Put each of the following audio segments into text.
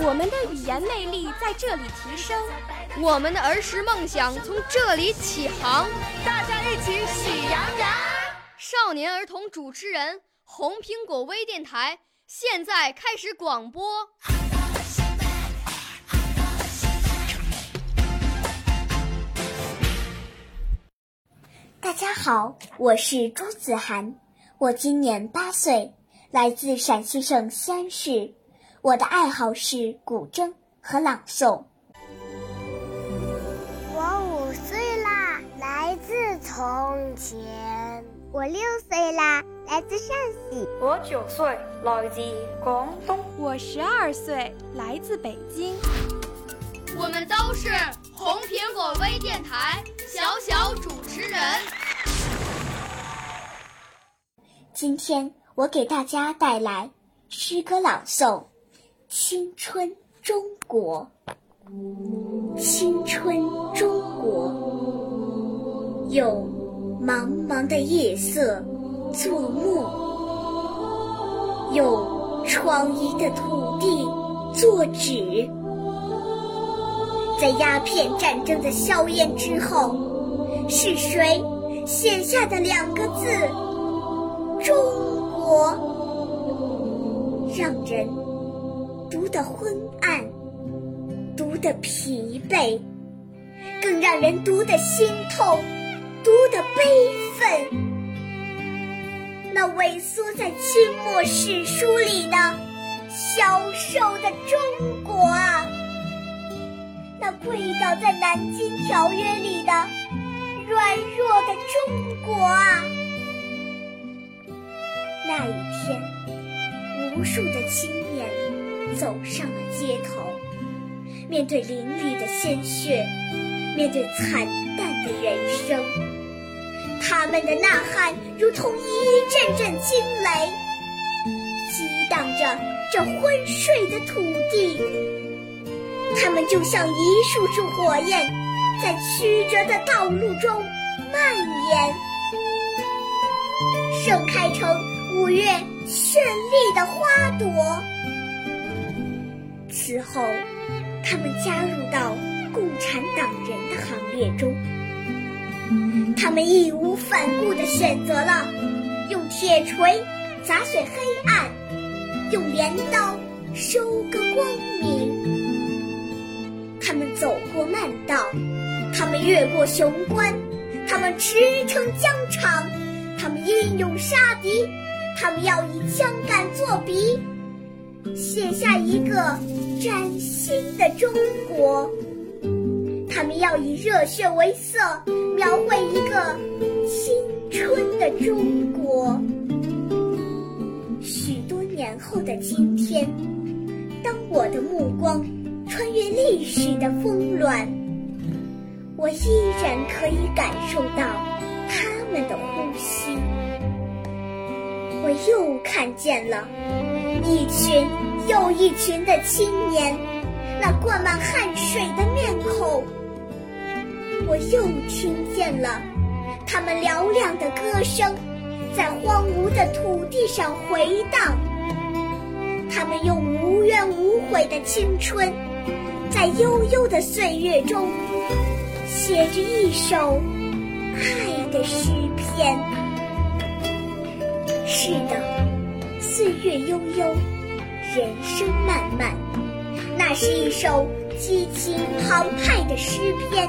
我们的语言魅力在这里提升，我们的儿时梦想从这里起航。大家一起喜羊羊。少年儿童主持人，红苹果微电台。现在开始广播。大家好，我是朱子涵，我今年八岁，来自陕西省西安市。我的爱好是古筝和朗诵。我五岁啦，来自从前。我六岁啦，来自陕西。我九岁，来自广东。我十二岁，来自北京。我们都是红苹果微电台小小主持人。今天我给大家带来诗歌朗诵《青春中国》。青春中国，有。茫茫的夜色作幕，用疮痍的土地作纸，在鸦片战争的硝烟之后，是谁写下的两个字“中国”？让人的昏暗，读得疲惫，更让人读得心痛。读的悲愤，那萎缩在清末史书里的消瘦的中国啊，那跪倒在南京条约里的软弱的中国啊，那一天，无数的青走上了街头，面对淋漓的鲜血，面对惨淡的人生。他们的呐喊如同一阵阵惊雷，激荡着这昏睡的土地。他们就像一束束火焰，在曲折的道路中蔓延，盛开成五月绚丽的花朵。此后，他们加入到共产党人的行列中。他们义无反顾地选择了用铁锤砸碎黑暗，用镰刀收割光明。他们走过慢道，他们越过雄关，他们驰骋疆场，他们英勇杀敌，他们要以枪杆作笔，写下一个崭新的中国。他们要以热血为色，描绘一个青春的中国。许多年后的今天，当我的目光穿越历史的峰峦，我依然可以感受到他们的呼吸。我又看见了一群又一群的青年，那灌满汗水的面孔。我又听见了他们嘹亮的歌声，在荒芜的土地上回荡。他们用无怨无悔的青春，在悠悠的岁月中，写着一首爱的诗篇。是的，岁月悠悠，人生漫漫，那是一首激情澎湃的诗篇。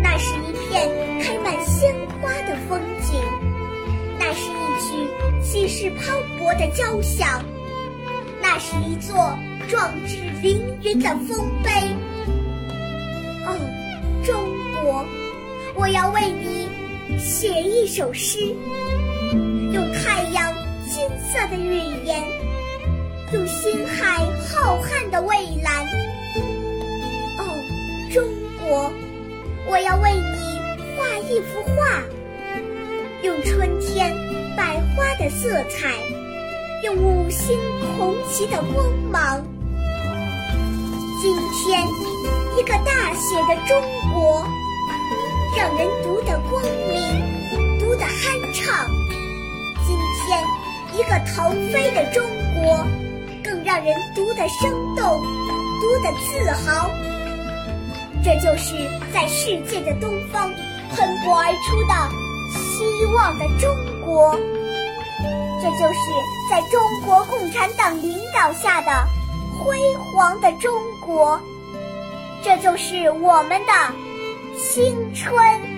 那是一片开满鲜花的风景，那是一曲气势磅礴的交响，那是一座壮志凌云的丰碑。哦，中国，我要为你写一首诗，用太阳金色的语言，用心海浩瀚的蔚蓝。哦，中国，我要为你画一幅画，用春天百花的色彩，用五星红旗的光芒。今天，一个大写的中国，让人读得光明，读得酣畅。今天，一个腾飞的中，让人读得生动，读得自豪。这就是在世界的东方喷薄而出的希望的中国，这就是在中国共产党领导下的辉煌的中国，这就是我们的青春。